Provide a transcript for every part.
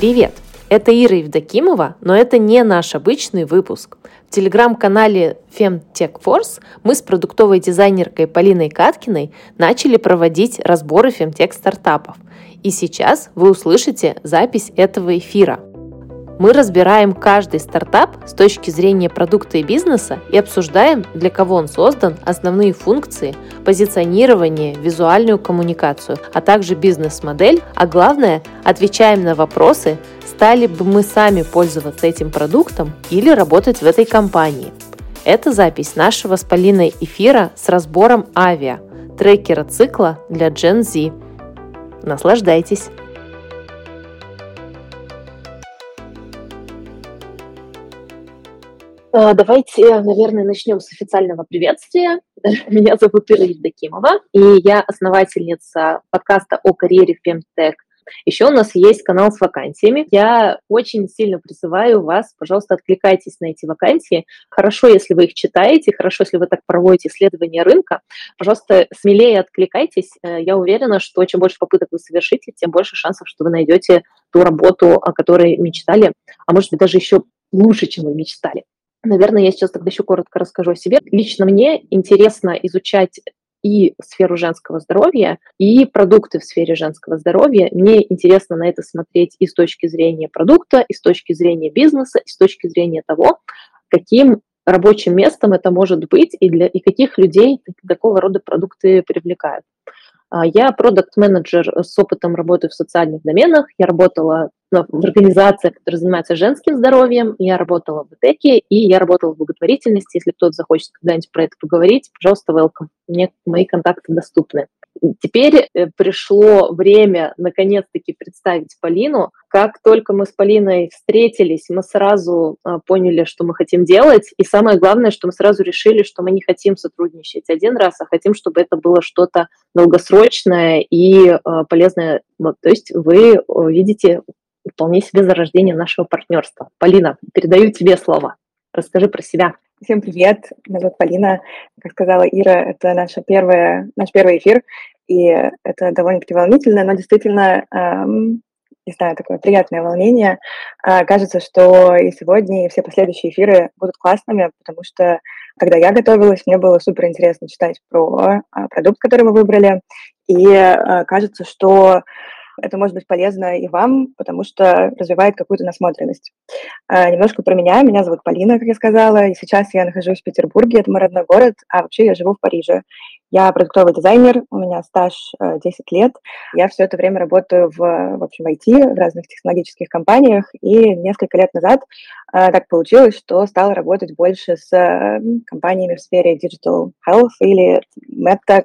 Привет! Это Ира Евдокимова, но это не наш обычный выпуск. В телеграм-канале Femtech Force мы с продуктовой дизайнеркой Полиной Каткиной начали проводить разборы фемтех стартапов. И сейчас вы услышите запись этого эфира – мы разбираем каждый стартап с точки зрения продукта и бизнеса и обсуждаем, для кого он создан, основные функции, позиционирование, визуальную коммуникацию, а также бизнес-модель, а главное, отвечаем на вопросы, стали бы мы сами пользоваться этим продуктом или работать в этой компании. Это запись нашего с Полиной эфира с разбором авиа, трекера цикла для Gen Z. Наслаждайтесь! Давайте, наверное, начнем с официального приветствия. Меня зовут Ира Евдокимова, и я основательница подкаста о карьере в Femtech. Еще у нас есть канал с вакансиями. Я очень сильно призываю вас, пожалуйста, откликайтесь на эти вакансии. Хорошо, если вы их читаете, хорошо, если вы так проводите исследование рынка. Пожалуйста, смелее откликайтесь. Э, я уверена, что чем больше попыток вы совершите, тем больше шансов, что вы найдете ту работу, о которой мечтали, а может быть даже еще лучше, чем вы мечтали. Наверное, я сейчас тогда еще коротко расскажу о себе. Лично мне интересно изучать и сферу женского здоровья, и продукты в сфере женского здоровья. Мне интересно на это смотреть и с точки зрения продукта, и с точки зрения бизнеса, и с точки зрения того, каким рабочим местом это может быть и, для, и каких людей такого рода продукты привлекают. А, я продукт-менеджер с опытом работы в социальных доменах. Я работала в организациях, которые занимаются женским здоровьем. Я работала в ИТЭКе и я работала в благотворительности. Если кто-то захочет когда-нибудь про это поговорить, пожалуйста, welcome. Мне мои контакты доступны. Теперь э, пришло время наконец-таки представить Полину. Как только мы с Полиной встретились, мы сразу а, поняли, что мы хотим делать. И самое главное, что мы сразу решили, что мы не хотим сотрудничать один раз, а хотим, чтобы это было что-то долгосрочное и а, полезное. Вот, то есть вы видите вполне себе зарождение нашего партнерства. Полина, передаю тебе слово. Расскажи про себя. Всем привет, меня зовут Полина. Как сказала Ира, это наша первая, наш первый эфир, и это довольно-таки волнительно, но действительно, эм, не знаю, такое приятное волнение. Э, кажется, что и сегодня, и все последующие эфиры будут классными, потому что, когда я готовилась, мне было супер интересно читать про э, продукт, который мы выбрали, и э, кажется, что это может быть полезно и вам, потому что развивает какую-то насмотренность. А, немножко про меня. Меня зовут Полина, как я сказала, и сейчас я нахожусь в Петербурге, это мой родной город, а вообще я живу в Париже. Я продуктовый дизайнер, у меня стаж 10 э, лет. Я все это время работаю в, в общем, IT, в разных технологических компаниях, и несколько лет назад э, так получилось, что стала работать больше с э, компаниями в сфере digital health или medtech,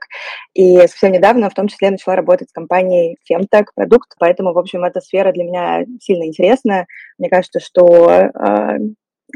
и совсем недавно в том числе начала работать с компанией Femtech продукт, поэтому, в общем, эта сфера для меня сильно интересная. Мне кажется, что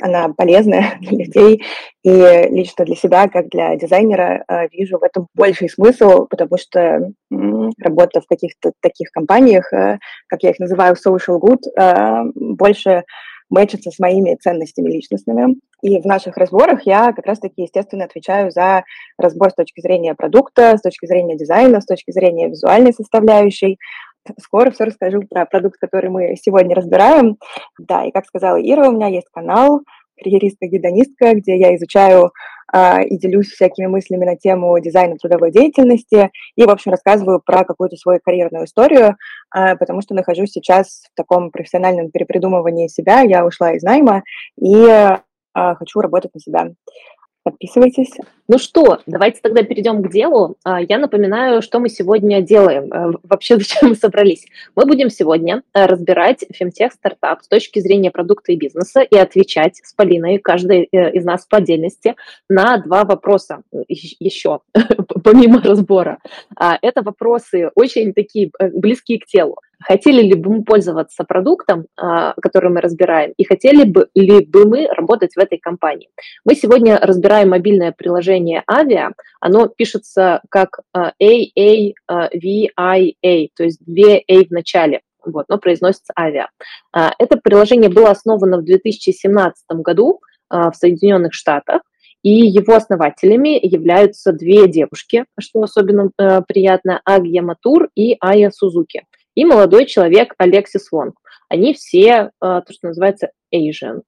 она полезная для людей, и лично для себя, как для дизайнера, э, вижу в этом больший смысл, потому что работа в каких-то таких компаниях, э, как я их называю, social good, э, больше мэчится с моими ценностями личностными. И в наших разборах я как раз-таки, естественно, отвечаю за разбор с точки зрения продукта, с точки зрения дизайна, с точки зрения визуальной составляющей, скоро все расскажу про продукт, который мы сегодня разбираем. Да, и как сказала Ира, у меня есть канал карьеристка-гедонистка, где я изучаю э, и делюсь всякими мыслями на тему дизайна трудовой деятельности и, в общем, рассказываю про какую-то свою карьерную историю, э, потому что нахожусь сейчас в таком профессиональном перепридумывании себя. Я ушла из найма и э, хочу работать на себя. Подписывайтесь. Ну что, давайте тогда перейдем к делу. А, я напоминаю, что мы сегодня делаем, э, вообще зачем мы собрались. Мы будем сегодня э, разбирать фемтех стартап с точки зрения продукта и бизнеса и отвечать с Полиной, каждый э, из нас по отдельности, на два вопроса еще, помимо разбора. А, это вопросы очень такие близкие к телу. Хотели ли бы мы пользоваться продуктом, а, который мы разбираем, и хотели бы ли бы мы работать в этой компании? Мы сегодня разбираем мобильное приложение Avia. Оно пишется как AAVIA, а, то есть две A в начале вот, но произносится авиа. А, это приложение было основано в 2017 году в Соединенных Штатах, и его основателями являются две девушки, что особенно э, приятно, Агья Матур и Ая Сузуки и молодой человек Алексис Вонг. они все, то, что называется Asian.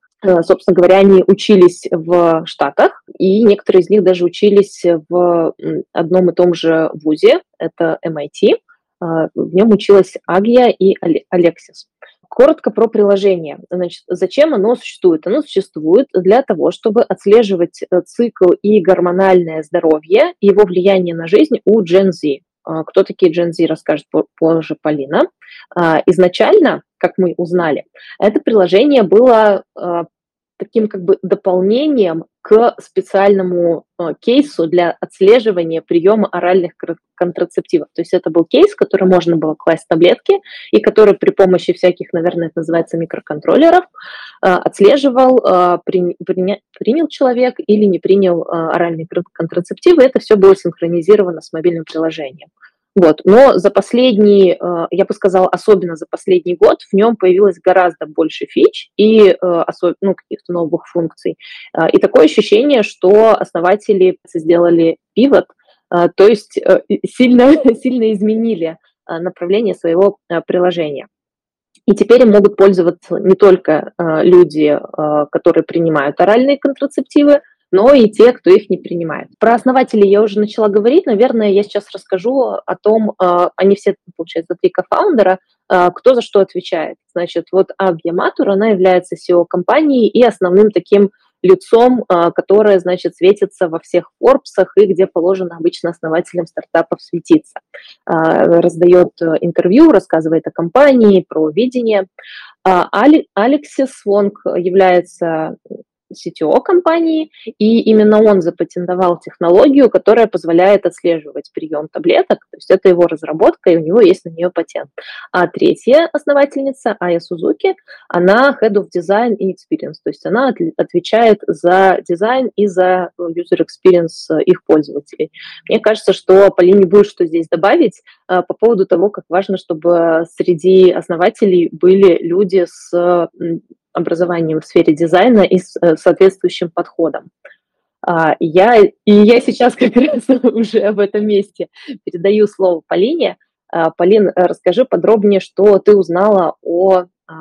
Собственно говоря, они учились в Штатах, и некоторые из них даже учились в одном и том же вузе, это MIT. В нем училась Агия и Алексис. Коротко про приложение. Значит, зачем оно существует? Оно существует для того, чтобы отслеживать э, цикл и гормональное здоровье, его влияние на жизнь у Gen Z. А, кто такие Gen Z, расскажет позже Полина. А, изначально, как мы узнали, это приложение было а, таким как бы дополнением к специальному э, кейсу для отслеживания приема оральных контрацептивов. То есть это был кейс, который можно было класть таблетки, и который при помощи всяких, наверное, это называется микроконтроллеров, э, отслеживал, э, при, при, принял человек или не принял оральные контрацептивы. Это все было синхронизировано с мобильным приложением. Вот. Но за последний, э, я бы сказала, особенно за последний год, в нем появилось гораздо больше фич и э, ну, каких-то новых функций. Э, и такое ощущение, что основатели сделали пивот, то есть сильно, сильно изменили направление своего приложения. И теперь им могут пользоваться не только люди, которые принимают оральные контрацептивы, но и те, кто их не принимает. Про основателей я уже начала говорить. Наверное, я сейчас расскажу о том, а, они все, получается, три кофаундера, а, кто за что отвечает. Значит, вот Агья Матур, она является SEO компании и основным таким лицом, а, которое, значит, светится во всех Форбсах и где положено обычно основателям стартапов светиться. Раздает э, интервью, рассказывает о компании, про видение. Алексис Вонг является CTO компании, и именно он запатентовал технологию, которая позволяет отслеживать прием таблеток, то есть это его разработка, и у него есть на нее патент. А третья основательница, Ая Сузуки, она Head of Design и Experience, то есть она отвечает за дизайн и за user experience их пользователей. Мне кажется, что Полине будет что здесь добавить а, по поводу того, как важно, чтобы среди основателей были люди с образованием в сфере дизайна и с э, соответствующим подходом. А, я, и я сейчас как раз уже в этом месте передаю слово Полине. А, Полин, расскажи подробнее, что ты узнала о а,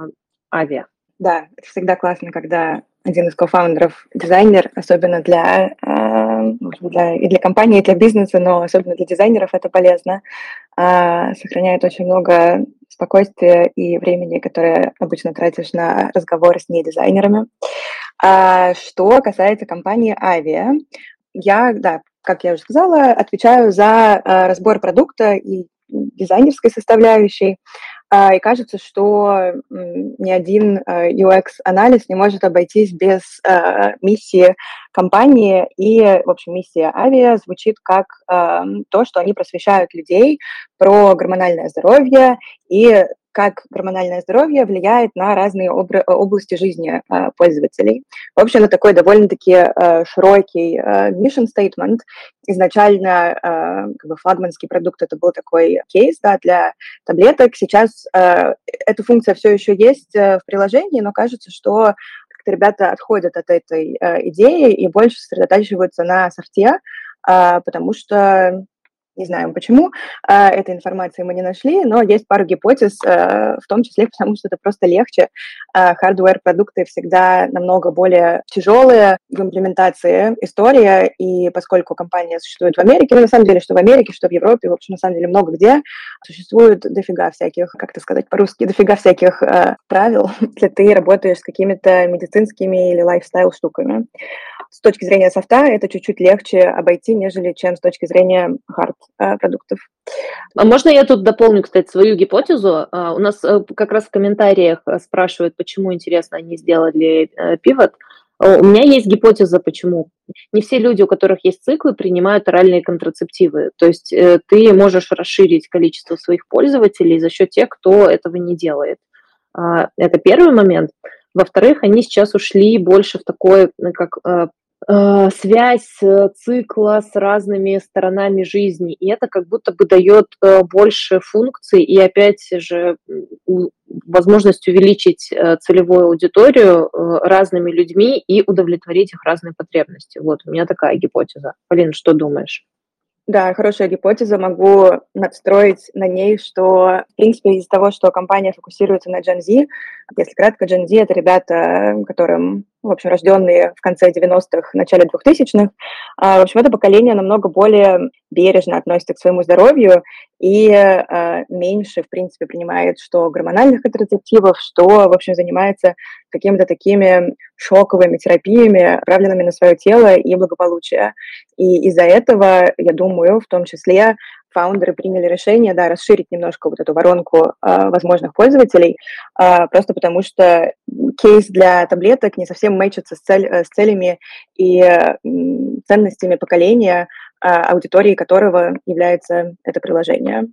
авиа. Да, это всегда классно, когда один из кофаундеров дизайнер, особенно для, для, и для компании, и для бизнеса, но особенно для дизайнеров это полезно. Сохраняет очень много спокойствия и времени, которое обычно тратишь на разговоры с недизайнерами. А что касается компании Avia, я, да, как я уже сказала, отвечаю за а, разбор продукта и дизайнерской составляющей. А, и кажется, что ни один UX-анализ не может обойтись без миссии компании. И, в общем, миссия Авиа звучит как то, что они просвещают людей про гормональное здоровье и как гормональное здоровье влияет на разные области жизни э, пользователей. В общем, это такой довольно-таки э, широкий э, mission statement. Изначально как бы флагманский продукт это был такой кейс да, для таблеток. Сейчас эта функция все еще есть в приложении, но кажется, что как-то ребята отходят от этой идеи и больше сосредотачиваются на софте, потому что не знаем почему, а, этой информации мы не нашли, но есть пару гипотез, э, в том числе потому, что это просто легче. Хардвер-продукты всегда намного более тяжелые в имплементации история, и поскольку компания существует в Америке, ну, на самом деле, что в Америке, что в Европе, в общем, на самом деле много где, существует дофига всяких, как это сказать по-русски, дофига всяких э, правил, если ты работаешь с какими-то медицинскими или лайфстайл штуками с точки зрения софта это чуть-чуть легче обойти, нежели чем с точки зрения хард-продуктов. А можно я тут дополню, кстати, свою гипотезу? А, у нас э, как раз в комментариях э, спрашивают, почему, интересно, они сделали пивот. У меня есть гипотеза, почему. Не все люди, у которых есть циклы, принимают оральные контрацептивы. То есть э, ты можешь расширить количество своих пользователей за счет тех, кто этого не делает. А, это первый момент. Во-вторых, они сейчас ушли больше в такой, как Э, связь э, цикла с разными сторонами жизни, и это как будто бы дает э, больше функций и опять же возможность увеличить целевую аудиторию разными людьми и удовлетворить их разные потребности. Вот у меня такая гипотеза. Полин, что думаешь? Да, хорошая гипотеза. Могу надстроить на ней, что, в принципе, из-за того, что компания фокусируется на Gen Z, если кратко, Gen Z — это ребята, которым в общем, рожденные в конце 90-х, начале 2000-х. А, в общем, это поколение намного более бережно относится к своему здоровью и а, меньше, в принципе, принимает что гормональных контрацептивов, что, в общем, занимается какими-то такими шоковыми терапиями, направленными на свое тело и благополучие. И из-за этого, я думаю, в том числе фаундеры приняли решение, да, расширить немножко вот эту воронку э, возможных пользователей, э, просто потому что кейс для таблеток не совсем мэчится с, цель, э, с целями и э, ценностями поколения, э, аудитории которого является это приложение.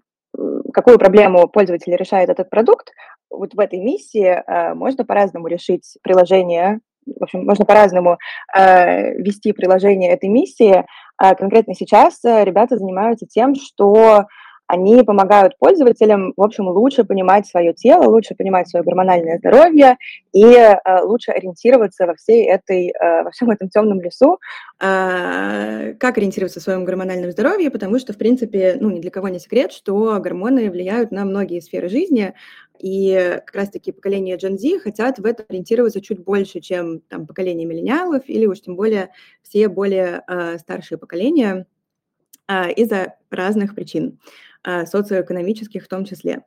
Какую проблему пользователь решает этот продукт? Вот в этой миссии э, можно по-разному решить приложение в общем, можно по-разному э, вести приложение этой миссии. А конкретно сейчас э, ребята занимаются тем, что они помогают пользователям, в общем, лучше понимать свое тело, лучше понимать свое гормональное здоровье и э, лучше ориентироваться во всей этой, э, во всем этом темном лесу. А, как ориентироваться в своем гормональном здоровье? Потому что, в принципе, ну, ни для кого не секрет, что гормоны влияют на многие сферы жизни, и как раз-таки поколение Gen Z хотят в этом ориентироваться чуть больше, чем там, поколение миллениалов или уж тем более все более э, старшие поколения э, из-за разных причин, э, социоэкономических в том числе.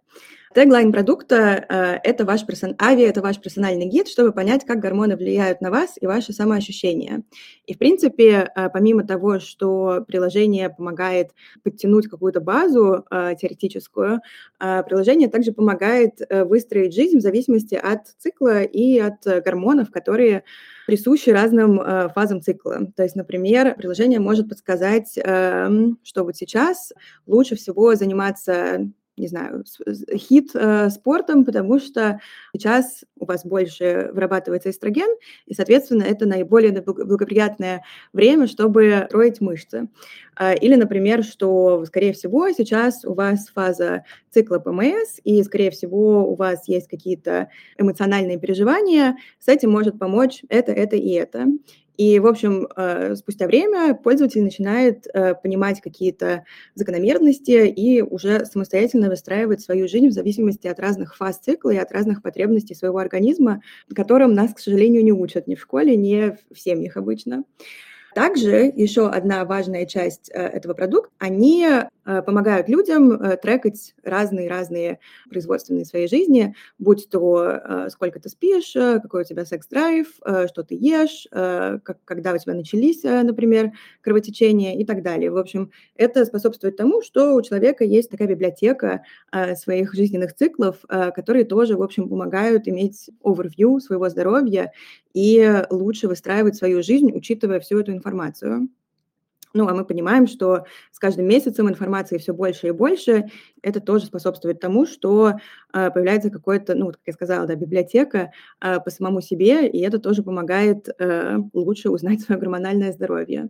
Теглайн продукта э, – это ваш персон... авиа, это ваш персональный гид, чтобы понять, как гормоны влияют на вас и ваше самоощущение. И, в принципе, э, помимо того, что приложение помогает подтянуть какую-то базу э, теоретическую, приложение также помогает выстроить жизнь в зависимости от цикла и от гормонов, которые присущи разным фазам цикла. То есть, например, приложение может подсказать, эм, что вот сейчас лучше всего заниматься не знаю, хит э, спортом, потому что сейчас у вас больше вырабатывается эстроген, и, соответственно, это наиболее благоприятное время, чтобы строить мышцы. Э, или, например, что, скорее всего, сейчас у вас фаза цикла ПМС, и, скорее всего, у вас есть какие-то эмоциональные переживания, с этим может помочь это, это и это. И, в общем, э, спустя время пользователь начинает э, понимать какие-то закономерности и уже самостоятельно выстраивать свою жизнь в зависимости от разных фаз цикла и от разных потребностей своего организма, которым нас, к сожалению, не учат ни в школе, ни в семьях обычно. Также еще одна важная часть э, этого продукта, они э, помогают людям э, трекать разные-разные производственные своей жизни, будь то сколько ты спишь, какой у тебя секс-драйв, что ты ешь, когда у тебя начались, например, кровотечения? и так далее. В общем, это способствует тому, что у человека есть такая библиотека своих жизненных циклов, которые тоже, в общем, помогают иметь overview своего здоровья и лучше выстраивать свою жизнь, учитывая всю эту информацию. Ну, а мы понимаем, что с каждым месяцем информации все больше и больше. Это тоже способствует тому, что э, появляется какое-то, ну, как я сказала, да, библиотека э, по самому себе, и это тоже помогает э, лучше узнать свое гормональное здоровье.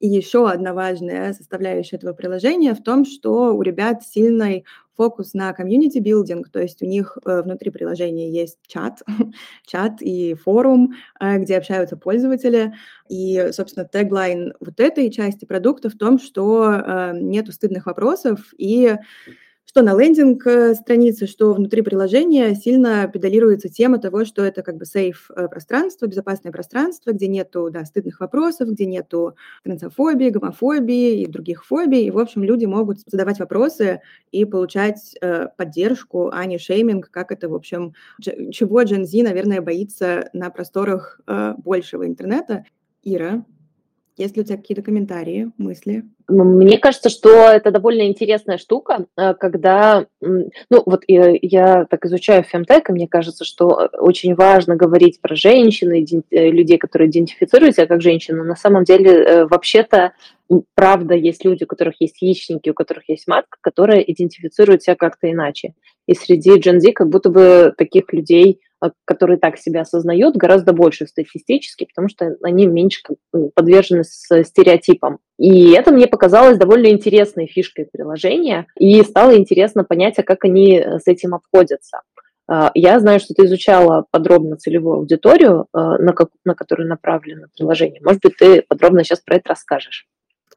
И еще одна важная составляющая этого приложения в том, что у ребят сильный фокус на комьюнити билдинг, то есть у них э, внутри приложения есть чат, чат и форум, э, где общаются пользователи. И, собственно, теглайн вот этой части продукта в том, что э, нету стыдных вопросов и что на лендинг-странице, что внутри приложения сильно педалируется тема того, что это как бы сейф э, пространство, безопасное пространство, где нету да, стыдных вопросов, где нету трансофобии, гомофобии и других фобий. И, в общем, люди могут задавать вопросы и получать э, поддержку, а не шейминг, как это, в общем, чего Gen Z, наверное, боится на просторах э, большего интернета. Ира, есть ли у тебя какие-то комментарии, мысли? Мне кажется, что это довольно интересная штука, э, когда, ну вот я так изучаю фемтек, и мне кажется, что э, очень важно говорить про женщин, э, людей, которые идентифицируют себя как женщины. На самом деле, вообще-то, правда, есть люди, у которых есть яичники, у которых есть матка, которые идентифицируют себя как-то иначе. И среди Gen как будто бы таких людей а, которые так себя осознают, гораздо больше статистически, потому что они меньше подвержены стереотипам. И это мне показалось довольно интересной фишкой приложения, и стало интересно понять, а как они э, с этим обходятся. А, я знаю, что ты изучала подробно целевую аудиторию, э, на, как, на которую направлено приложение. Может быть, ты подробно сейчас про это расскажешь.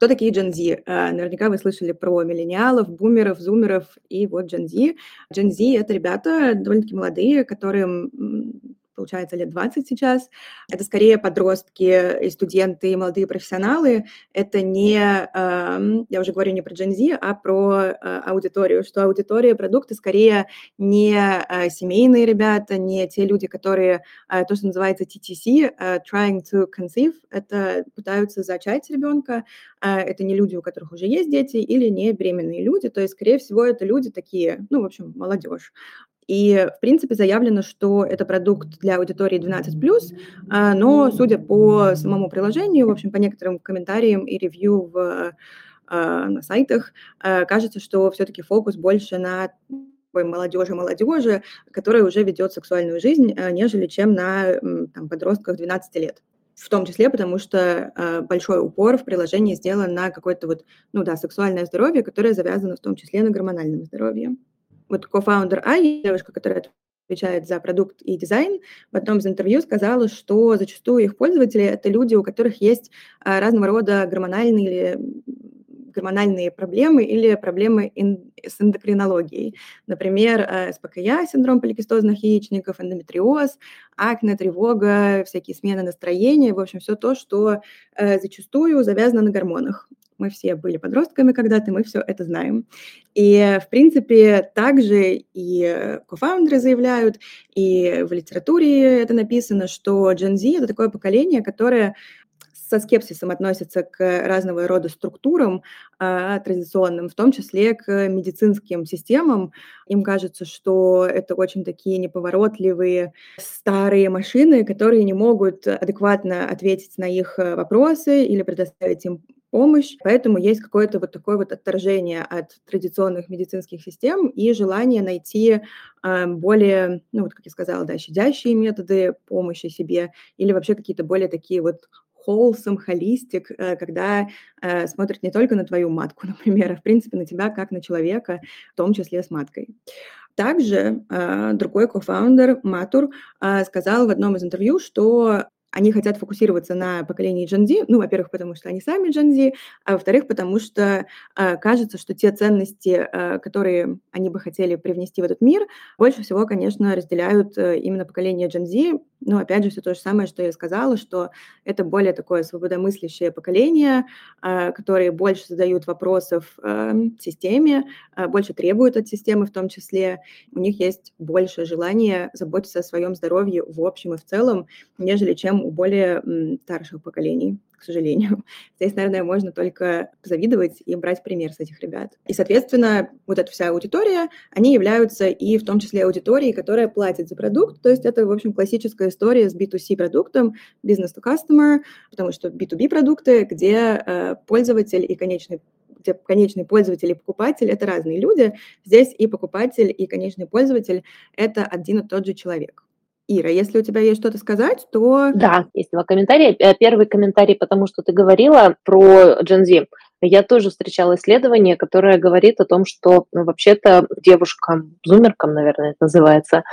Кто такие Gen Z? Наверняка вы слышали про миллениалов, бумеров, зумеров и вот Gen Z. Gen Z — это ребята довольно-таки молодые, которым получается, лет 20 сейчас. Это скорее подростки и студенты, и молодые профессионалы. Это не, эм, я уже говорю не про Gen Z, а про э, аудиторию, что аудитория продукта скорее не э, семейные ребята, не те люди, которые, э, то, что называется TTC, trying to conceive, это пытаются зачать ребенка, это не люди, у которых уже есть дети, или не беременные люди, то есть, скорее всего, это люди такие, ну, в общем, молодежь. И, в принципе, заявлено, что это продукт для аудитории 12+, а, но, судя по самому приложению, в общем, по некоторым комментариям и ревью в, а, на сайтах, а, кажется, что все-таки фокус больше на молодежи молодежи, которая уже ведет сексуальную жизнь, нежели чем на там, подростках 12 лет. В том числе потому, что э, большой упор в приложении сделан на какое-то вот, ну да, сексуальное здоровье, которое завязано в том числе на гормональном здоровье вот кофаундер Ай, девушка, которая отвечает за продукт и дизайн, в одном из интервью сказала, что зачастую их пользователи – это люди, у которых есть а, разного рода гормональные или гормональные проблемы или проблемы ин, с эндокринологией. Например, э, СПКЯ, синдром поликистозных яичников, эндометриоз, акне, тревога, всякие смены настроения, в общем, все то, что э, зачастую завязано на гормонах. Мы все были подростками когда-то, мы все это знаем. И, в принципе, также и кофаундеры заявляют, и в литературе это написано, что Gen Z — это такое поколение, которое со скепсисом относятся к разного рода структурам а, традиционным, в том числе к медицинским системам. Им кажется, что это очень такие неповоротливые старые машины, которые не могут адекватно ответить на их вопросы или предоставить им помощь. Поэтому есть какое-то вот такое вот отторжение от традиционных медицинских систем и желание найти э, более, ну вот как я сказала, да, щадящие методы помощи себе или вообще какие-то более такие вот wholesome, холистик, э, когда э, смотрят не только на твою матку, например, а в принципе на тебя как на человека, в том числе с маткой. Также э, другой кофаундер Матур э, сказал в одном из интервью, что они хотят фокусироваться на поколении Gen Z, ну, во-первых, потому что они сами Gen Z, а во-вторых, потому что э, кажется, что те ценности, э, которые они бы хотели привнести в этот мир, больше всего, конечно, разделяют э, именно поколение Gen Z. Ну, опять же, все то же самое, что я сказала, что это более такое свободомыслящее поколение, э, которые больше задают вопросов э, системе, э, больше требуют от системы в том числе. У них есть больше желания заботиться о своем здоровье в общем и в целом, нежели чем у более старших поколений, к сожалению. Здесь, наверное, можно только завидовать и брать пример с этих ребят. И, соответственно, вот эта вся аудитория, они являются и в том числе аудиторией, которая платит за продукт. То есть это, в общем, классическая история с B2C продуктом, business to customer, потому что B2B продукты, где э, пользователь и конечный где конечный пользователь и покупатель – это разные люди. Здесь и покупатель, и конечный пользователь – это один и тот же человек. Ира, если у тебя есть что-то сказать, то... Да, есть два комментария. Э, первый комментарий, потому что ты говорила про Gen Z. Я тоже встречала исследование, которое говорит о том, что ну, вообще-то девушкам, зумеркам, наверное, это называется,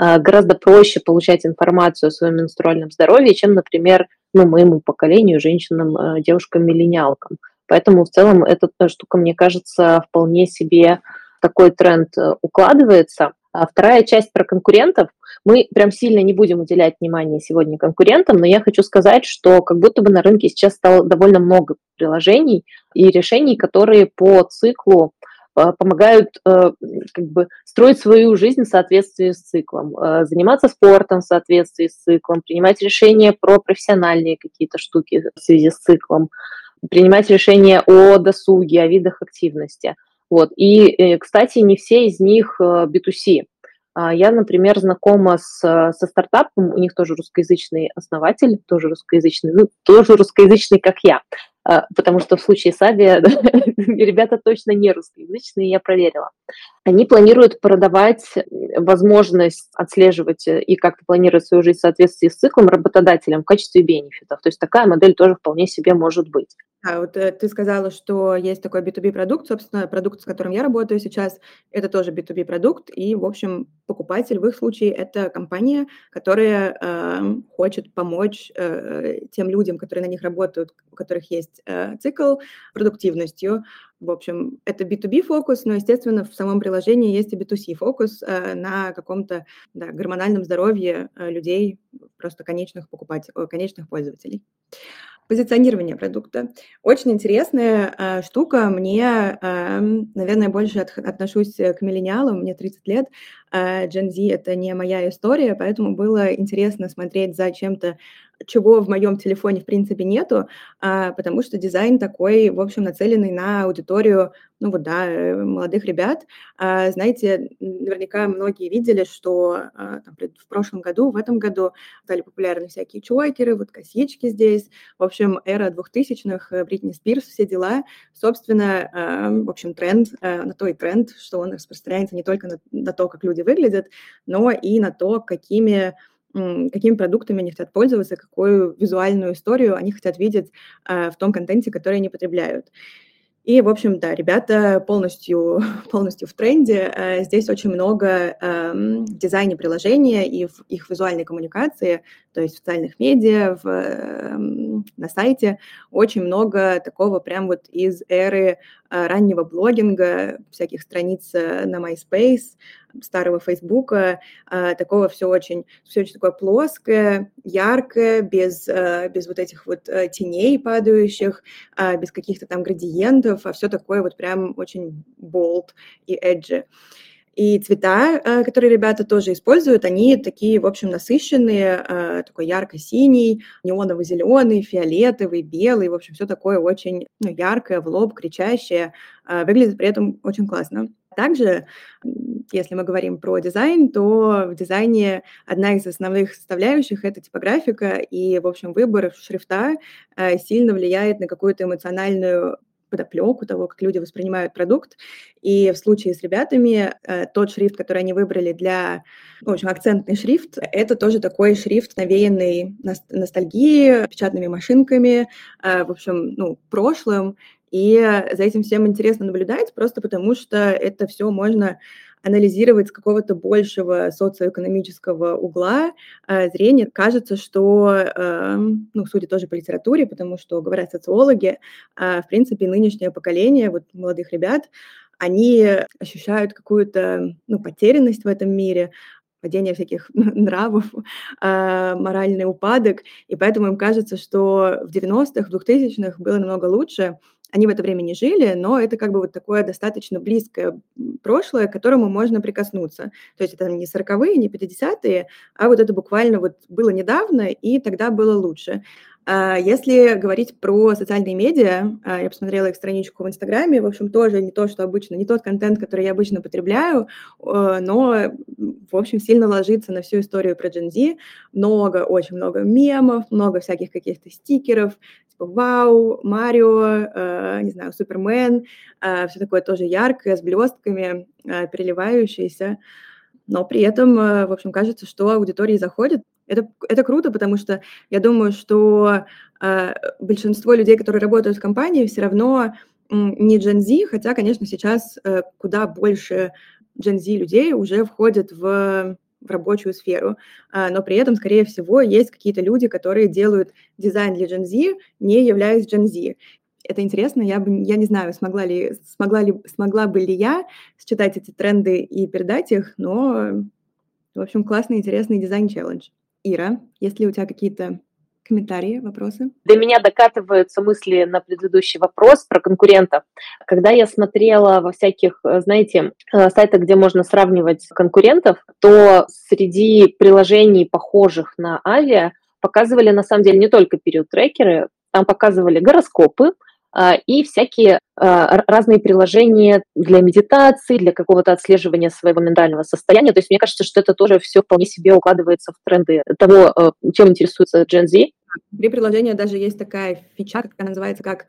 э, гораздо проще получать информацию о своем менструальном здоровье, чем, например, ну, моему поколению, женщинам, э, девушкам-миллениалкам. Поэтому в целом эта штука, мне кажется, вполне себе такой тренд укладывается. А вторая часть про конкурентов. Мы прям сильно не будем уделять внимание сегодня конкурентам, но я хочу сказать, что как будто бы на рынке сейчас стало довольно много приложений и решений, которые по циклу э, помогают э, как бы строить свою жизнь в соответствии с циклом, э, заниматься спортом в соответствии с циклом, принимать решения про профессиональные какие-то штуки в связи с циклом, принимать решения о досуге, о видах активности. Вот. И, э, кстати, не все из них B2C. Э, а, я, например, знакома с, со стартапом, у них тоже русскоязычный основатель, тоже русскоязычный, ну, тоже русскоязычный, как я, а, потому что в случае с Ави ребята точно не русскоязычные, я проверила. Они планируют продавать возможность отслеживать и как-то планировать свою жизнь в соответствии с циклом работодателям в качестве бенефитов. То есть такая модель тоже вполне себе может быть. Да, вот э, ты сказала, что есть такой B2B продукт, собственно, продукт, с которым я работаю сейчас, это тоже B2B продукт, и, в общем, покупатель в их случае это компания, которая э, хочет помочь э, тем людям, которые на них работают, у которых есть э, цикл, продуктивностью. В общем, это B2B фокус, но, естественно, в самом приложении есть и B2C фокус э, на каком-то да, гормональном здоровье э, людей, просто конечных покупателей, конечных пользователей. Позиционирование продукта. Очень интересная э, штука. Мне, э, наверное, больше от, отношусь к миллениалам, мне 30 лет. Э, Gen Z — это не моя история, поэтому было интересно смотреть за чем-то чего в моем телефоне, в принципе, нету, а, потому что дизайн такой, в общем, нацеленный на аудиторию, ну вот, да, э, молодых ребят. А, знаете, наверняка многие видели, что а, там, в прошлом году, в этом году стали популярны всякие чойкеры, вот косички здесь. В общем, эра двухтысячных, э, Бритни Спирс, все дела. Собственно, а, в общем, тренд, а, на то и тренд, что он распространяется не только на, на то, как люди выглядят, но и на то, какими какими продуктами они хотят пользоваться, какую визуальную историю они хотят видеть э, в том контенте, который они потребляют. И, в общем, да, ребята полностью, полностью в тренде. Э, здесь очень много в дизайне приложения и в их визуальной коммуникации, то есть в социальных медиа, в, э, на сайте. Очень много такого прям вот из эры э, раннего блогинга, всяких страниц э, на MySpace, старого Фейсбука, э, такого все очень, все очень такое плоское, яркое, без, без вот этих вот теней падающих, без каких-то там градиентов, а все такое вот прям очень bold и edgy. И цвета, э, которые ребята тоже используют, они такие, в общем, насыщенные, э, такой ярко-синий, неоново-зеленый, фиолетовый, белый, в общем, все такое очень ну, яркое, в лоб, кричащее, э, выглядит при этом очень классно. Также, если мы говорим про дизайн, то в дизайне одна из основных составляющих – это типографика, и, в общем, выбор шрифта сильно влияет на какую-то эмоциональную подоплеку того, как люди воспринимают продукт. И в случае с ребятами э, тот шрифт, который они выбрали для, в общем, акцентный шрифт, это тоже такой шрифт, навеянный ностальгией, печатными машинками, э, в общем, ну, прошлым. И за этим всем интересно наблюдать, просто потому что это все можно анализировать с какого-то большего социоэкономического угла э, зрения, кажется, что, э, ну, судя тоже по литературе, потому что, говорят социологи, э, в принципе, нынешнее поколение вот молодых ребят, они ощущают какую-то ну, потерянность в этом мире, падение всяких нравов, э, моральный упадок, и поэтому им кажется, что в 90-х, 2000-х было намного лучше, они в это время не жили, но это как бы вот такое достаточно близкое прошлое, к которому можно прикоснуться. То есть это не 40-е, не 50-е, а вот это буквально вот было недавно, и тогда было лучше. А если говорить про социальные медиа, а, я посмотрела их страничку в Инстаграме, в общем, тоже не то, что обычно, не тот контент, который я обычно потребляю, но, в общем, сильно ложится на всю историю про Gen Z. Много, очень много мемов, много всяких каких-то стикеров, типа «Вау», «Марио», не знаю, «Супермен», все такое тоже яркое, с блестками, переливающееся. Но при этом, в общем, кажется, что аудитории заходит. Это, это круто, потому что я думаю, что э, большинство людей, которые работают в компании, все равно не Gen Z, хотя, конечно, сейчас э, куда больше Gen Z людей уже входят в в рабочую сферу, а, но при этом, скорее всего, есть какие-то люди, которые делают дизайн для Gen Z, не являясь Gen Z. Это интересно, я, бы, я не знаю, смогла, ли, смогла, ли, смогла бы ли я считать эти тренды и передать их, но, в общем, классный, интересный дизайн-челлендж. Ира, есть ли у тебя какие-то комментарии, вопросы? До меня докатываются мысли на предыдущий вопрос про конкурентов. Когда я смотрела во всяких, э, знаете, э, сайтах, где можно сравнивать конкурентов, то среди приложений, похожих на авиа, показывали на самом деле не только период-трекеры, там показывали гороскопы, и всякие а, разные приложения для медитации, для какого-то отслеживания своего ментального состояния. То есть мне кажется, что это тоже все вполне себе укладывается в тренды того, а, чем интересуется Gen Z. При приложении даже есть такая фича, как она называется, как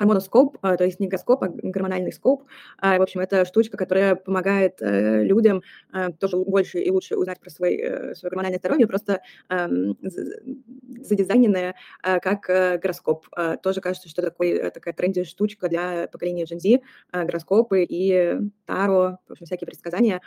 Harmonoscope, то есть не гороскоп, а гормональный скоп. В общем, это штучка, которая помогает людям тоже больше и лучше узнать про свой, свое гормональное здоровье, просто эм, задизайненная как гороскоп. Тоже кажется, что такой, такая тренди штучка для поколения Gen Z, гороскопы и Таро, в общем, всякие предсказания.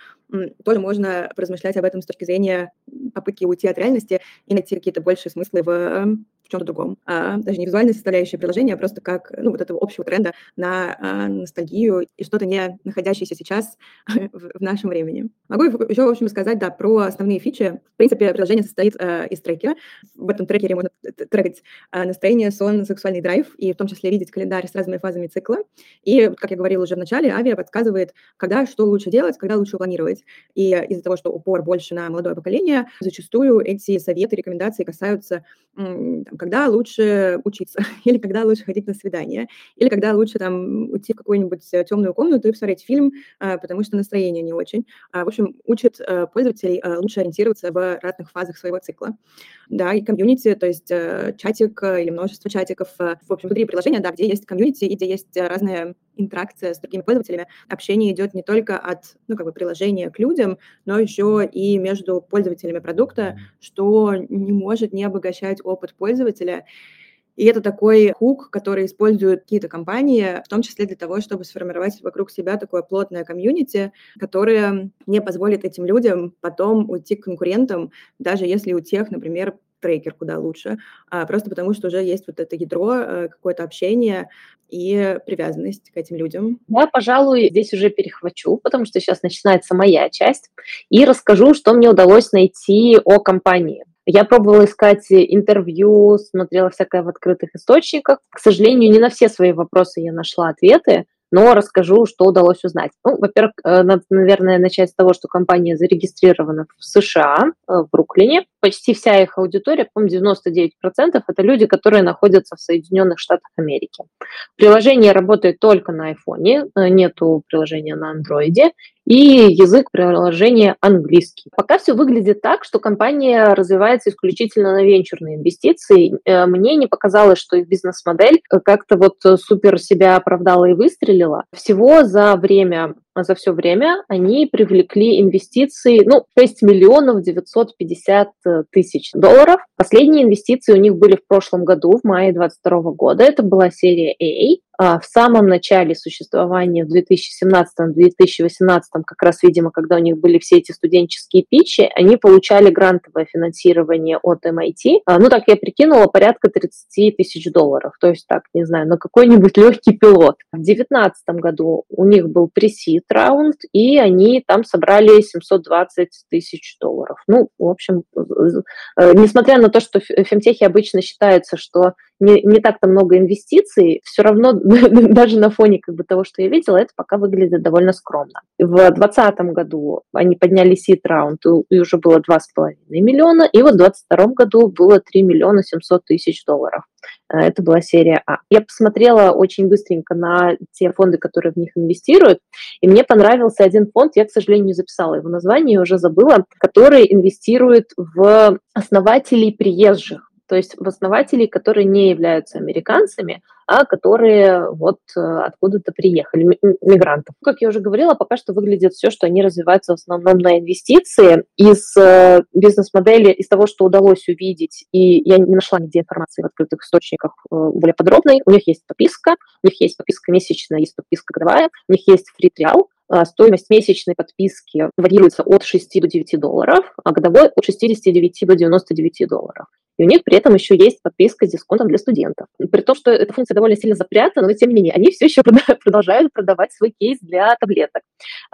Тоже можно поразмышлять об этом с точки зрения попытки уйти от реальности и найти какие-то большие смыслы в эм, в чем-то другом. А, даже не визуальная составляющая приложения, а просто как ну, вот этого общего тренда на а, ностальгию и что-то не находящееся сейчас в, в нашем времени. Могу еще, в общем, сказать, да, про основные фичи. В принципе, приложение состоит э, из трекера. В этом трекере можно трекать э, настроение, сон, сексуальный драйв, и в том числе видеть календарь с разными фазами цикла. И, как я говорила уже в начале, авиа подсказывает, когда что лучше делать, когда лучше планировать. И из-за того, что упор больше на молодое поколение, зачастую эти советы, рекомендации касаются когда лучше учиться, или когда лучше ходить на свидание, или когда лучше там уйти в какую-нибудь э, темную комнату и посмотреть фильм, а, потому что настроение не очень. А, в общем, учит э, пользователей э, лучше ориентироваться в разных фазах своего цикла. Да, и комьюнити, то есть чатик или множество чатиков, в общем, внутри приложения, да, где есть комьюнити и где есть разная интеракция с другими пользователями. Общение идет не только от, ну, как бы приложения к людям, но еще и между пользователями продукта, что не может не обогащать опыт пользователя. И это такой хук, который используют какие-то компании, в том числе для того, чтобы сформировать вокруг себя такое плотное комьюнити, которое не позволит этим людям потом уйти к конкурентам, даже если у тех, например, трекер куда лучше, а просто потому что уже есть вот это ядро, э, какое-то общение и привязанность к этим людям. Я, пожалуй, здесь уже перехвачу, потому что сейчас начинается моя часть, и расскажу, что мне удалось найти о компании. Я пробовала искать интервью, смотрела всякое в открытых источниках. К сожалению, не на все свои вопросы я нашла ответы но расскажу, что удалось узнать. Ну, во-первых, э, надо, наверное, начать с того, что компания зарегистрирована в США, э, в Бруклине. Почти вся их аудитория, по-моему, 99% это люди, которые находятся в Соединенных Штатах Америки. Приложение работает только на iPhone, э, нету приложения на Android, и язык приложения английский. Пока все выглядит так, что компания развивается исключительно на венчурные инвестиции. Э, мне не показалось, что их бизнес-модель как-то вот супер себя оправдала и выстрелила. Всего за время за все время они привлекли инвестиции, ну, 6 миллионов 950 тысяч долларов. Последние инвестиции у них были в прошлом году, в мае 2022 года. Это была серия A. А, в самом начале существования, в 2017-2018, как раз, видимо, когда у них были все эти студенческие питчи, они получали грантовое финансирование от MIT. А, ну, так я прикинула, порядка 30 тысяч долларов. То есть, так, не знаю, на какой-нибудь легкий пилот. В 2019 году у них был пресид раунд, и они там собрали 720 тысяч долларов. Ну, в общем, э, несмотря на то, что в фемтехе обычно считается, что не, не так-то много инвестиций, все равно даже на фоне как бы того, что я видела, это пока выглядит довольно скромно. В 2020 году они подняли сид раунд, и уже было 2,5 миллиона, и вот в 2022 году было 3 миллиона 700 тысяч долларов. Э, это была серия А. Я посмотрела очень быстренько на те фонды, которые в них инвестируют, и мне понравился один фонд, я, к сожалению, не записала его название, уже забыла, который инвестирует в основателей приезжих то есть в основателей, которые не являются американцами, а которые вот э, откуда-то приехали, мигрантов. Как я уже говорила, пока что выглядит все, что они развиваются в основном на инвестиции. Из э, бизнес-модели, из того, что удалось увидеть, и я не нашла нигде информации в открытых источниках э, более подробной, у них есть подписка, у них есть подписка месячная, есть подписка годовая, у них есть фри триал, а, стоимость месячной подписки варьируется от 6 до 9 долларов, а годовой от 69 до 99 долларов. И у них при этом еще есть подписка с дисконтом для студентов. При том, что эта функция довольно сильно запрятана, но тем не менее, они все еще продолжают продавать свой кейс для таблеток.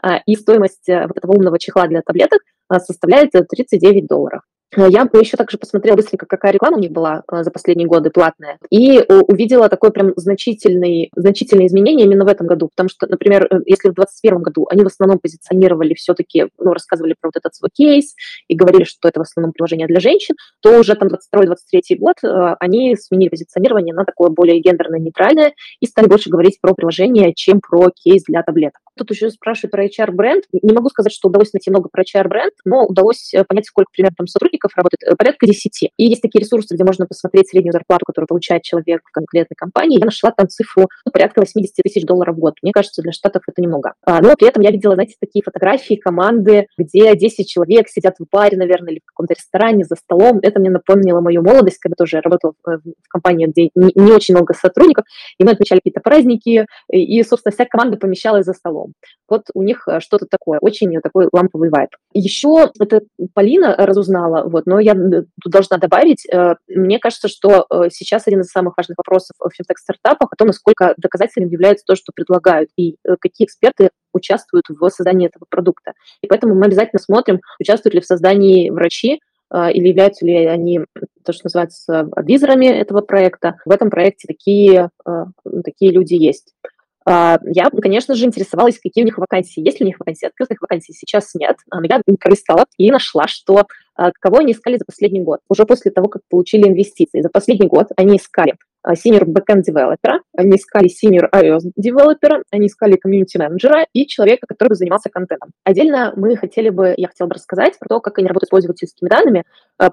А, и стоимость э, вот этого умного чехла для таблеток а, составляет 39 долларов. Э, я еще также посмотрела быстренько, какая реклама у них была э, за последние годы платная, и э, увидела такое прям значительный, значительное изменение именно в этом году, потому что, например, если в 2021 году они в основном позиционировали все-таки, ну, рассказывали про вот этот свой кейс и говорили, что это в основном приложение для женщин, то уже там 22-23 год они сменили позиционирование на такое более гендерно-нейтральное и стали больше говорить про приложение, чем про кейс для таблеток. Тут еще спрашивают про HR-бренд. Не могу сказать, что удалось найти много про HR-бренд, но удалось понять, сколько примерно там сотрудников сотрудников работает, э, порядка 10. И есть такие ресурсы, где можно посмотреть среднюю зарплату, которую получает человек в конкретной компании. Я нашла там цифру ну, порядка 80 тысяч долларов в год. Мне кажется, для Штатов это немного. А, но при этом я видела, знаете, такие фотографии команды, где 10 человек сидят в баре, наверное, или в каком-то ресторане за столом. Это мне напомнило мою молодость, когда тоже я работала в, в компании, где не, не очень много сотрудников, и мы отмечали какие-то праздники, и, собственно, вся команда помещалась за столом. Вот у них э, что-то такое, очень такой ламповый вайб. Еще это Полина разузнала, вот, но я тут должна добавить, э, мне кажется, что э, сейчас один из самых важных вопросов в финтех-стартапах о том, насколько доказательным является то, что предлагают, и какие эксперты участвуют в создании этого продукта. И поэтому мы обязательно смотрим, участвуют ли в создании врачи, или являются ли они, то, что называется, адвизорами этого проекта. В этом проекте такие, такие люди есть. А, я, конечно же, интересовалась, какие у них вакансии. Есть ли у них вакансии? Открытых вакансий сейчас нет. Но я пролистала и нашла, что а, кого они искали за последний год. Уже после того, как получили инвестиции. За последний год они искали а, senior backend developer, они искали senior iOS developer, они искали community менеджера и человека, который бы занимался контентом. Отдельно мы хотели бы, я хотела бы рассказать про то, как они работают с пользовательскими данными,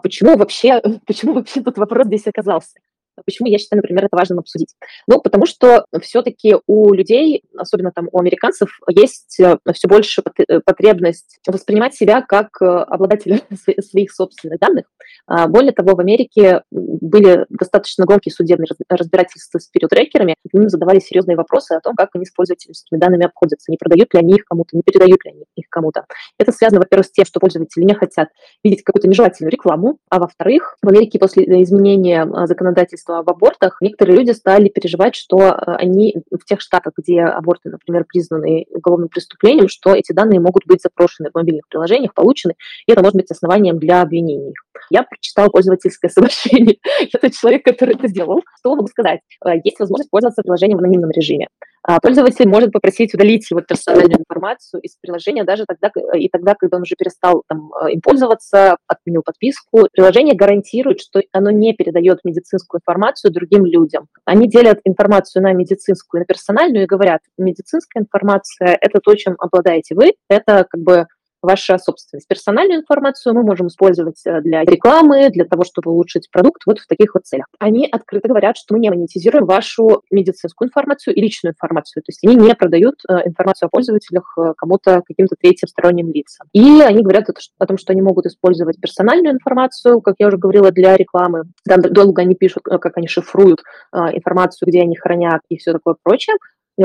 почему вообще, почему вообще тут вопрос здесь оказался. Почему я считаю, например, это важным обсудить? Ну, потому что все-таки у людей, особенно там у американцев, есть э, все больше э, потребность воспринимать себя как э, обладателя своих собственных данных. А, более того, в Америке были достаточно громкие судебные разбирательства с периотрекерами, к ним задавали серьезные вопросы о том, как они с пользовательскими данными обходятся, не продают ли они их кому-то, не передают ли они их кому-то. Это связано, во-первых, с тем, что пользователи не хотят видеть какую-то нежелательную рекламу, а во-вторых, в Америке после изменения законодательства законодательства об абортах, некоторые люди стали переживать, что э, они в тех штатах, где аборты, например, признаны уголовным преступлением, что эти данные могут быть запрошены в мобильных приложениях, получены, и это может быть основанием для обвинений. Я прочитала пользовательское соглашение. Я тот человек, который это сделал. Что могу сказать? Э, есть возможность пользоваться приложением в анонимном режиме. А, пользователь может попросить удалить его персональную информацию из приложения даже тогда, и тогда, когда он уже перестал там, э, им пользоваться, отменил подписку. Приложение гарантирует, что оно не передает медицинскую информацию другим людям. Они делят информацию на медицинскую и на персональную и говорят, медицинская информация – это то, чем обладаете вы, это как бы ваша собственность. Персональную информацию мы можем использовать э, для рекламы, для того, чтобы улучшить продукт вот в таких вот целях. Они открыто говорят, что мы не монетизируем вашу медицинскую информацию и личную информацию. То есть они не продают э, информацию о пользователях э, кому-то, каким-то третьим сторонним лицам. И они говорят о том, что они могут использовать персональную информацию, как я уже говорила, для рекламы. Там долго они пишут, как они шифруют информацию, где они хранят и все такое прочее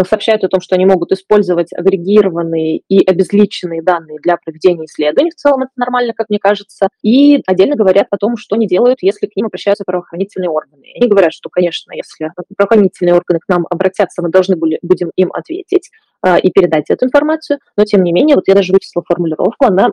сообщают о том, что они могут использовать агрегированные и обезличенные данные для проведения исследований. В целом это нормально, как мне кажется. И отдельно говорят о том, что они делают, если к ним обращаются правоохранительные органы. Они говорят, что, конечно, если правоохранительные органы к нам обратятся, мы должны будем им ответить. А, и передать эту информацию, но тем не менее, вот я даже вычислила формулировку, она,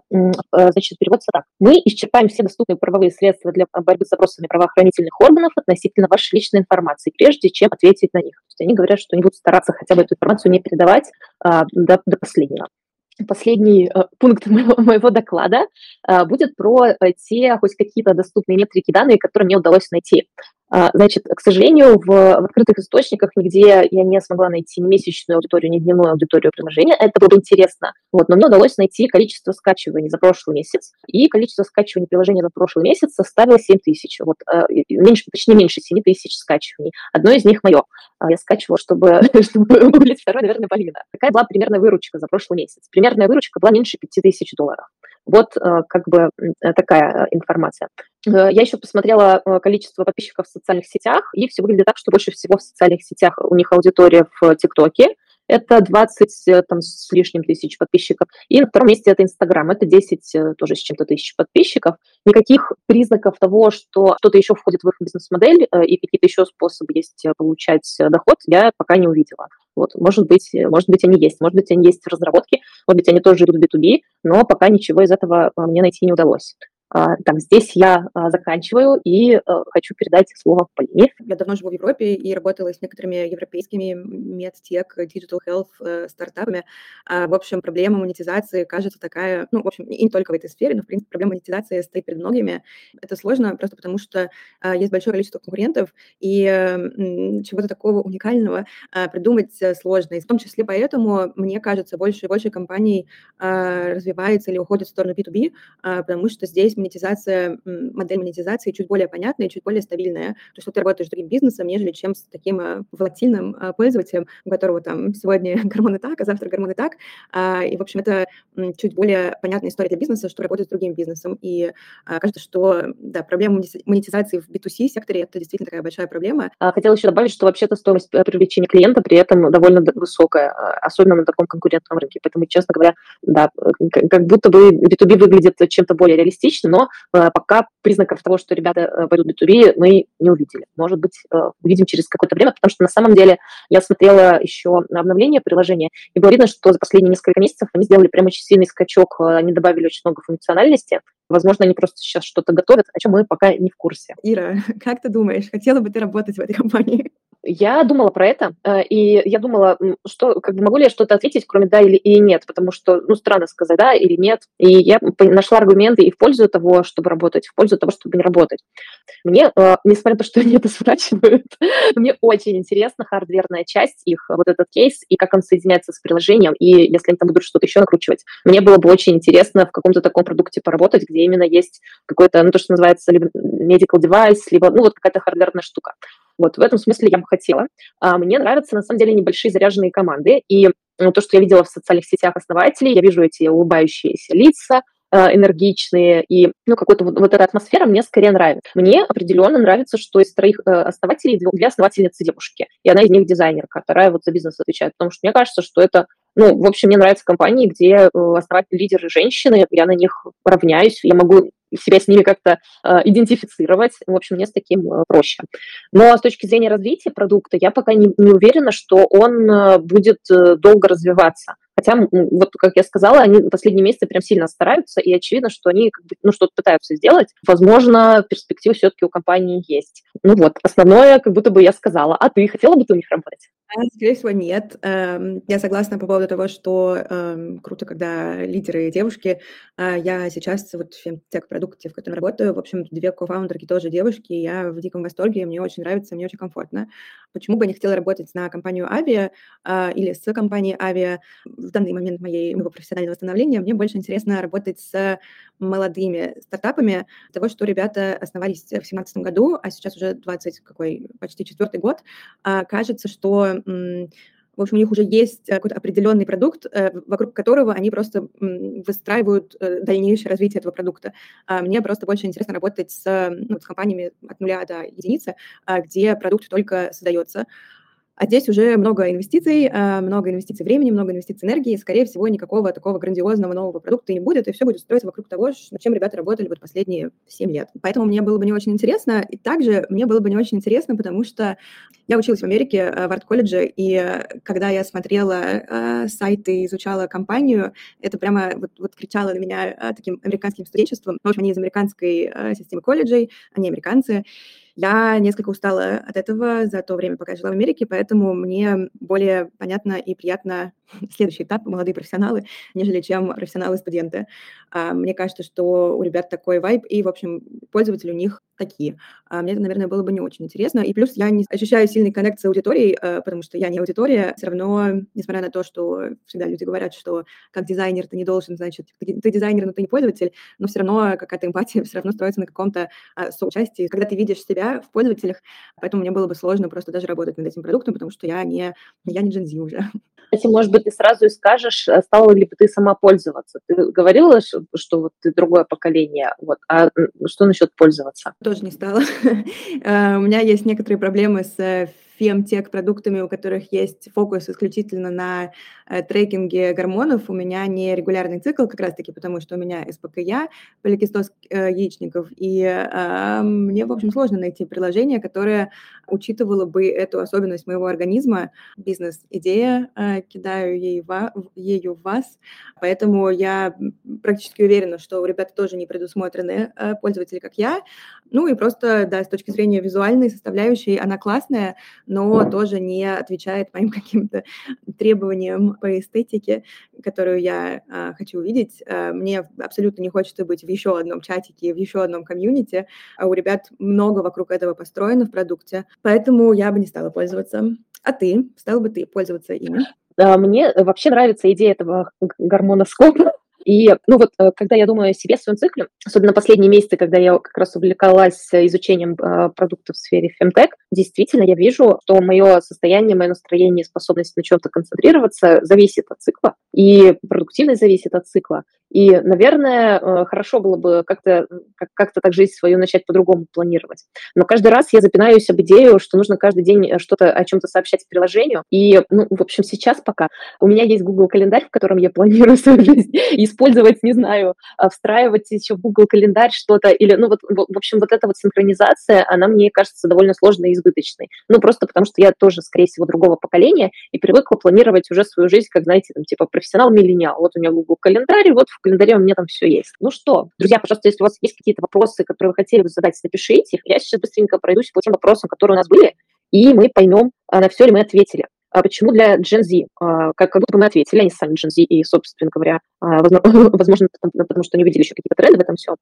а, значит, переводится так. Мы исчерпаем все доступные правовые средства для борьбы с запросами правоохранительных органов относительно вашей личной информации, прежде чем ответить на них. То есть они говорят, что они будут стараться хотя бы эту информацию не передавать а, до, до последнего последний э, пункт моего, моего доклада будет про э, те хоть какие-то доступные метрики данные, которые мне удалось найти. А, значит, к сожалению, в, в открытых источниках нигде я не смогла найти ни месячную аудиторию, ни дневную аудиторию приложения. Это было интересно. Вот, но мне удалось найти количество скачиваний за прошлый месяц. И количество скачиваний приложения за прошлый месяц составило 7 тысяч. Вот, э, меньше, точнее, меньше 7 тысяч скачиваний. Одно из них мое. А, я скачивала, чтобы, чтобы выглядеть второй, наверное, Полина. Какая была примерная выручка за прошлый месяц? Примерная выручка была меньше 5 тысяч долларов. Вот э, как бы такая информация. Э, я еще посмотрела э, количество подписчиков в социальных сетях, и все выглядит так, что больше всего в социальных сетях у них аудитория в ТикТоке, это 20 э, там, с лишним тысяч подписчиков. И на втором месте это Инстаграм, это 10 тоже с чем-то тысяч подписчиков. Никаких признаков того, что что-то еще входит в их бизнес-модель и какие-то еще способы есть получать доход, я пока не увидела. Вот, может быть, может быть, они есть, может быть, они есть в разработке, может быть, они тоже идут в B2B, но пока ничего из этого мне найти не удалось. А, так, здесь я а, заканчиваю и э, хочу передать слово Полине. Я давно живу в Европе и работала с некоторыми европейскими медтек, digital health э, стартапами. А, в общем, проблема монетизации кажется такая, ну, в общем, и не только в этой сфере, но, в принципе, проблема монетизации стоит перед многими. Это сложно просто потому, что есть большое количество конкурентов, и чего-то такого уникального придумать э, сложно. И в том числе поэтому, мне кажется, больше и больше компаний развивается или уходит в сторону B2B, потому что здесь монетизация, модель монетизации чуть более понятная и чуть более стабильная. То есть ты работаешь с другим бизнесом, нежели чем с таким э, волатильным э, пользователем, у которого там сегодня гормоны так, а завтра гормоны так. А, и, в общем, это чуть более понятная история для бизнеса, что работает с другим бизнесом. И а, кажется, что, да, проблема монетизации в B2C секторе – это действительно такая большая проблема. А, хотела еще добавить, что вообще-то стоимость э, привлечения клиента при этом довольно высокая, особенно на таком конкурентном рынке. Поэтому, честно говоря, да, как будто бы B2B выглядит чем-то более реалистично, но пока признаков того, что ребята пойдут в B2B, мы не увидели. Может быть, увидим через какое-то время, потому что на самом деле я смотрела еще обновление приложения, и было видно, что за последние несколько месяцев они сделали прям очень сильный скачок, они добавили очень много функциональности, Возможно, они просто сейчас что-то готовят, о чем мы пока не в курсе. Ира, как ты думаешь, хотела бы ты работать в этой компании? Я думала про это, э, и я думала, что как бы могу ли я что-то ответить, кроме да или, или нет, потому что, ну, странно сказать да или нет. И я нашла аргументы и в пользу того, чтобы работать, в пользу того, чтобы не работать. Мне, э, несмотря на то, что они это сворачивают, мне очень интересна хардверная часть их, вот этот кейс, и как он соединяется с приложением, и если они там будут что-то еще накручивать. Мне было бы очень интересно в каком-то таком продукте поработать, где именно есть какой-то, ну, то, что называется либо medical device, либо, ну, вот какая-то хардверная штука. Вот в этом смысле я бы хотела. А, мне нравятся, на самом деле, небольшие заряженные команды. И ну, то, что я видела в социальных сетях основателей, я вижу эти улыбающиеся лица, а, энергичные, и ну, какой-то вот, вот эта атмосфера мне скорее нравится. Мне определенно нравится, что из троих э, основателей две основательницы девушки, и она из них дизайнерка, вторая вот за бизнес отвечает, потому что мне кажется, что это ну, в общем, мне нравятся компании, где э, основатели лидеры женщины, я на них равняюсь, я могу себя с ними как-то э, идентифицировать. В общем, мне с таким э, проще. Но с точки зрения развития продукта я пока не, не уверена, что он э, будет э, долго развиваться. Хотя, вот как я сказала, они последние месяцы прям сильно стараются, и очевидно, что они как бы, ну, что-то пытаются сделать. Возможно, перспективы все-таки у компании есть. Ну вот, основное как будто бы я сказала. А ты хотела бы ты у них работать? А, скорее всего, нет. Эм, я согласна по поводу того, что эм, круто, когда лидеры девушки. А, я сейчас вот в фемтек-продукте, в котором работаю, в общем, две кофаундерки тоже девушки, я в диком восторге, мне очень нравится, мне очень комфортно. Почему бы я не хотела работать на компанию Авиа а, или с компанией Авиа? В данный момент моей, моего профессионального становления мне больше интересно работать с молодыми стартапами, того, что ребята основались в 2017 году, а сейчас уже 20, какой, почти четвертый год. Кажется, что в общем, у них уже есть э, какой-то определенный продукт, э, вокруг которого они просто выстраивают э, дальнейшее развитие этого продукта. А мне просто больше интересно работать с, ну, с компаниями от нуля до единицы, а, где продукт только создается. А здесь уже много инвестиций, а, много инвестиций времени, много инвестиций энергии. Скорее всего, никакого такого грандиозного нового продукта не будет, и все будет строиться вокруг того, над чем ребята работали вот последние 7 лет. Поэтому мне было бы не очень интересно. И также мне было бы не очень интересно, потому что я училась в Америке, а, в арт-колледже, и когда я смотрела сайты, изучала компанию, это прямо вот, вот кричало на меня таким американским студенчеством. В общем, они из американской системы колледжей, они американцы. Я несколько устала от этого за то время, пока жила в Америке, поэтому мне более понятно и приятно следующий этап молодые профессионалы, нежели чем профессионалы-студенты. А, мне кажется, что у ребят такой вайб, и, в общем, пользователи у них такие. А, мне это, наверное, было бы не очень интересно. И плюс я не ощущаю сильный коннект с аудиторией, а, потому что я не аудитория. Все равно, несмотря на то, что всегда люди говорят, что как дизайнер ты не должен, значит, ты, дизайнер, но ты не пользователь, но все равно какая-то эмпатия все равно строится на каком-то соучастии, когда ты видишь себя в пользователях. Поэтому мне было бы сложно просто даже работать над этим продуктом, потому что я не, я не Gen уже. Кстати, может быть, ты сразу и скажешь, э, стала ли бы ты сама пользоваться. Ты говорила, что вот ты другое поколение, вот, а что насчет пользоваться? Тоже не стала. Э, у меня есть некоторые проблемы с э, фемтех-продуктами, у которых есть фокус исключительно на э, трекинге гормонов, у меня не регулярный цикл как раз-таки, потому что у меня СПКЯ, поликистоз э, яичников, и э, мне, в общем, сложно найти приложение, которое учитывало бы эту особенность моего организма. Бизнес-идея, э, кидаю ей ею в вас, поэтому я практически уверена, что у ребят тоже не предусмотрены э, пользователи, как я. Ну и просто, да, с точки зрения визуальной составляющей, она классная, но тоже не отвечает моим каким-то требованиям по эстетике, которую я а, хочу увидеть. А, мне абсолютно не хочется быть в еще одном чатике, в еще одном комьюнити. А у ребят много вокруг этого построено в продукте, поэтому я бы не стала пользоваться. А ты? Стала бы ты пользоваться ими? Мне вообще нравится идея этого гормоноскопа, И, ну вот, э, когда я думаю о себе, о своем цикле, особенно последние месяцы, когда я как раз увлекалась изучением э, продуктов в сфере фемтек, действительно я вижу, что мое состояние, мое настроение, способность на чем-то концентрироваться зависит от цикла, и продуктивность зависит от цикла. И, наверное, э, хорошо было бы как-то как так жизнь свою начать по-другому планировать. Но каждый раз я запинаюсь об идею, что нужно каждый день что-то о чем-то сообщать приложению. И, ну, в общем, сейчас пока у меня есть Google календарь, в котором я планирую свою жизнь, использовать, не знаю, а, встраивать еще в Google календарь что-то, или, ну, вот, в общем, вот эта вот синхронизация, она мне кажется довольно сложной и избыточной. Ну, просто потому что я тоже, скорее всего, другого поколения и привыкла планировать уже свою жизнь, как, знаете, там, типа профессионал-миллениал. Вот у меня Google календарь, вот в календаре у меня там все есть. Ну что, друзья, пожалуйста, если у вас есть какие-то вопросы, которые вы хотели бы задать, напишите их. Я сейчас быстренько пройдусь по тем вопросам, которые у нас были, и мы поймем, а на все ли мы ответили. А почему для Gen Z? А, как, как будто бы мы ответили, они сами Gen Z, и, собственно говоря, а, возможно, потому что они увидели еще какие-то тренды в этом все,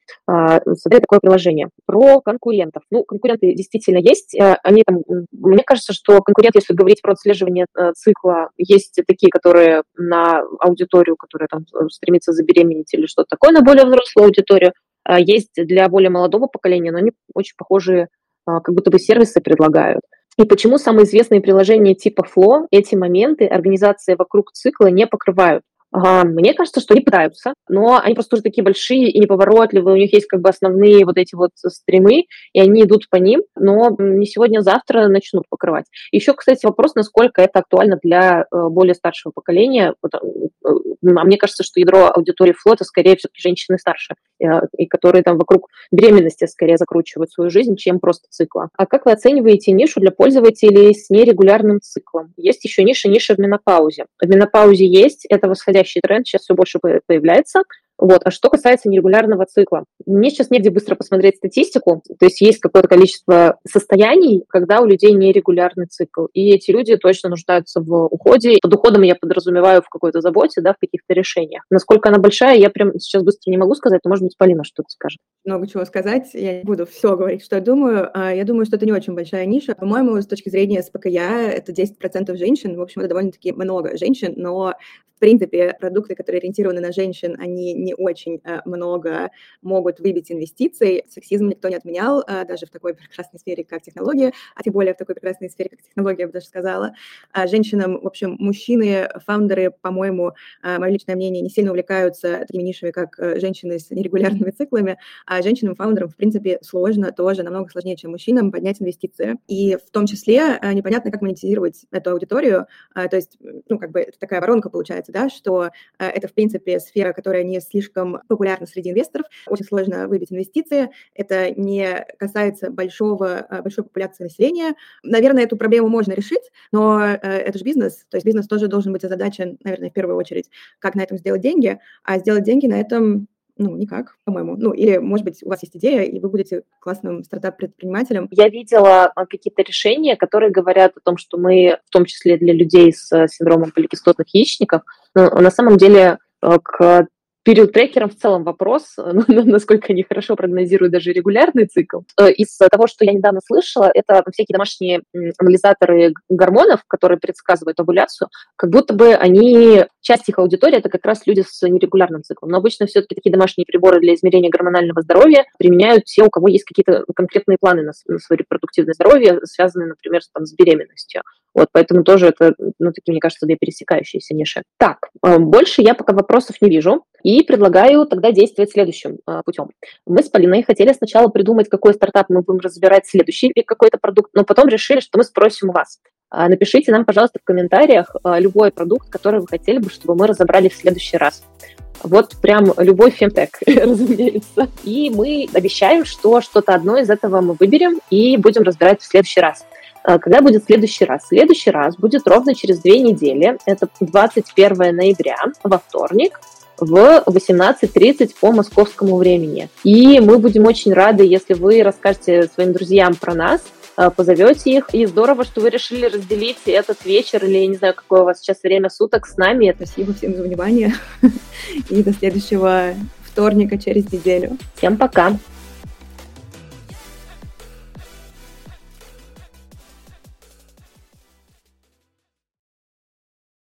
создали такое приложение. Про конкурентов. Ну, конкуренты действительно есть. Они там, мне кажется, что конкуренты, если говорить про отслеживание цикла, есть такие, которые на аудиторию, которая там стремится забеременеть или что-то такое, на более взрослую аудиторию. Есть для более молодого поколения, но они очень похожие, как будто бы сервисы предлагают. И почему самые известные приложения типа Flow эти моменты организации вокруг цикла не покрывают? Мне кажется, что они пытаются, но они просто уже такие большие и неповоротливые, у них есть как бы основные вот эти вот стримы, и они идут по ним, но не сегодня, а завтра начнут покрывать. Еще, кстати, вопрос, насколько это актуально для э, более старшего поколения. Э, а мне кажется, что ядро аудитории флота скорее все-таки женщины старше, э, и которые там вокруг беременности скорее закручивают свою жизнь, чем просто цикла. А как вы оцениваете нишу для пользователей с нерегулярным циклом? Есть еще ниша, ниша в менопаузе. В менопаузе есть, это восходящий восходящий тренд сейчас все больше появляется. Вот. А что касается нерегулярного цикла, мне сейчас негде быстро посмотреть статистику, то есть есть какое-то количество состояний, когда у людей нерегулярный цикл, и эти люди точно нуждаются в уходе. Под уходом я подразумеваю в какой-то заботе, да, в каких-то решениях. Насколько она большая, я прям сейчас быстро не могу сказать, но, может быть, Полина что-то скажет. Много чего сказать, я не буду все говорить, что я думаю. А, я думаю, что это не очень большая ниша. По-моему, с точки зрения СПКЯ, это 10% женщин, в общем, это довольно-таки много женщин, но в принципе, продукты, которые ориентированы на женщин, они не очень э, много могут выбить инвестиций. Сексизм никто не отменял, э, даже в такой прекрасной сфере, как технология, а тем более в такой прекрасной сфере, как технология, я бы даже сказала. А женщинам, в общем, мужчины, фаундеры, по-моему, э, мое личное мнение, не сильно увлекаются такими нишами, как женщины с нерегулярными циклами, а женщинам-фаундерам, в принципе, сложно тоже, намного сложнее, чем мужчинам, поднять инвестиции. И в том числе непонятно, как монетизировать эту аудиторию, то есть, ну, как бы такая воронка получается, да, что это, в принципе, сфера, которая не слишком популярна среди инвесторов, очень сложно выбить инвестиции, это не касается большого, большой популяции населения. Наверное, эту проблему можно решить, но это же бизнес, то есть бизнес тоже должен быть озадачен, наверное, в первую очередь, как на этом сделать деньги, а сделать деньги на этом ну, никак, по-моему. Ну, или, может быть, у вас есть идея, и вы будете классным стартап-предпринимателем. Я видела а, какие-то решения, которые говорят о том, что мы, в том числе для людей с э, синдромом поликистотных яичников, ну, на самом деле э, к период трекером в целом вопрос, насколько они хорошо прогнозируют даже регулярный цикл. Э, из того, что я недавно слышала, это всякие домашние анализаторы гормонов, которые предсказывают овуляцию, как будто бы они, часть их аудитории, это как раз люди с нерегулярным циклом. Но обычно все-таки такие домашние приборы для измерения гормонального здоровья применяют те, у кого есть какие-то конкретные планы на свое репродуктивное здоровье, связанные, например, там, с беременностью. Вот, поэтому тоже это, ну, такие, мне кажется, две пересекающиеся ниши. Так, э, больше я пока вопросов не вижу. И предлагаю тогда действовать следующим э, путем. Мы с Полиной хотели сначала придумать, какой стартап мы будем разбирать следующий какой-то продукт, но потом решили, что мы спросим у вас. А, напишите нам, пожалуйста, в комментариях э, любой продукт, который вы хотели бы, чтобы мы разобрали в следующий раз. Вот прям любой фемтек, разумеется. И мы обещаем, что что-то одно из этого мы выберем и будем разбирать в следующий раз. А, когда будет следующий раз? Следующий раз будет ровно через две недели. Это 21 ноября, во вторник в 18.30 по московскому времени. И мы будем очень рады, если вы расскажете своим друзьям про нас, а, позовете их. И здорово, что вы решили разделить этот вечер или, я не знаю, какое у вас сейчас время суток с нами. Спасибо всем за внимание. И до следующего вторника через неделю. Всем пока.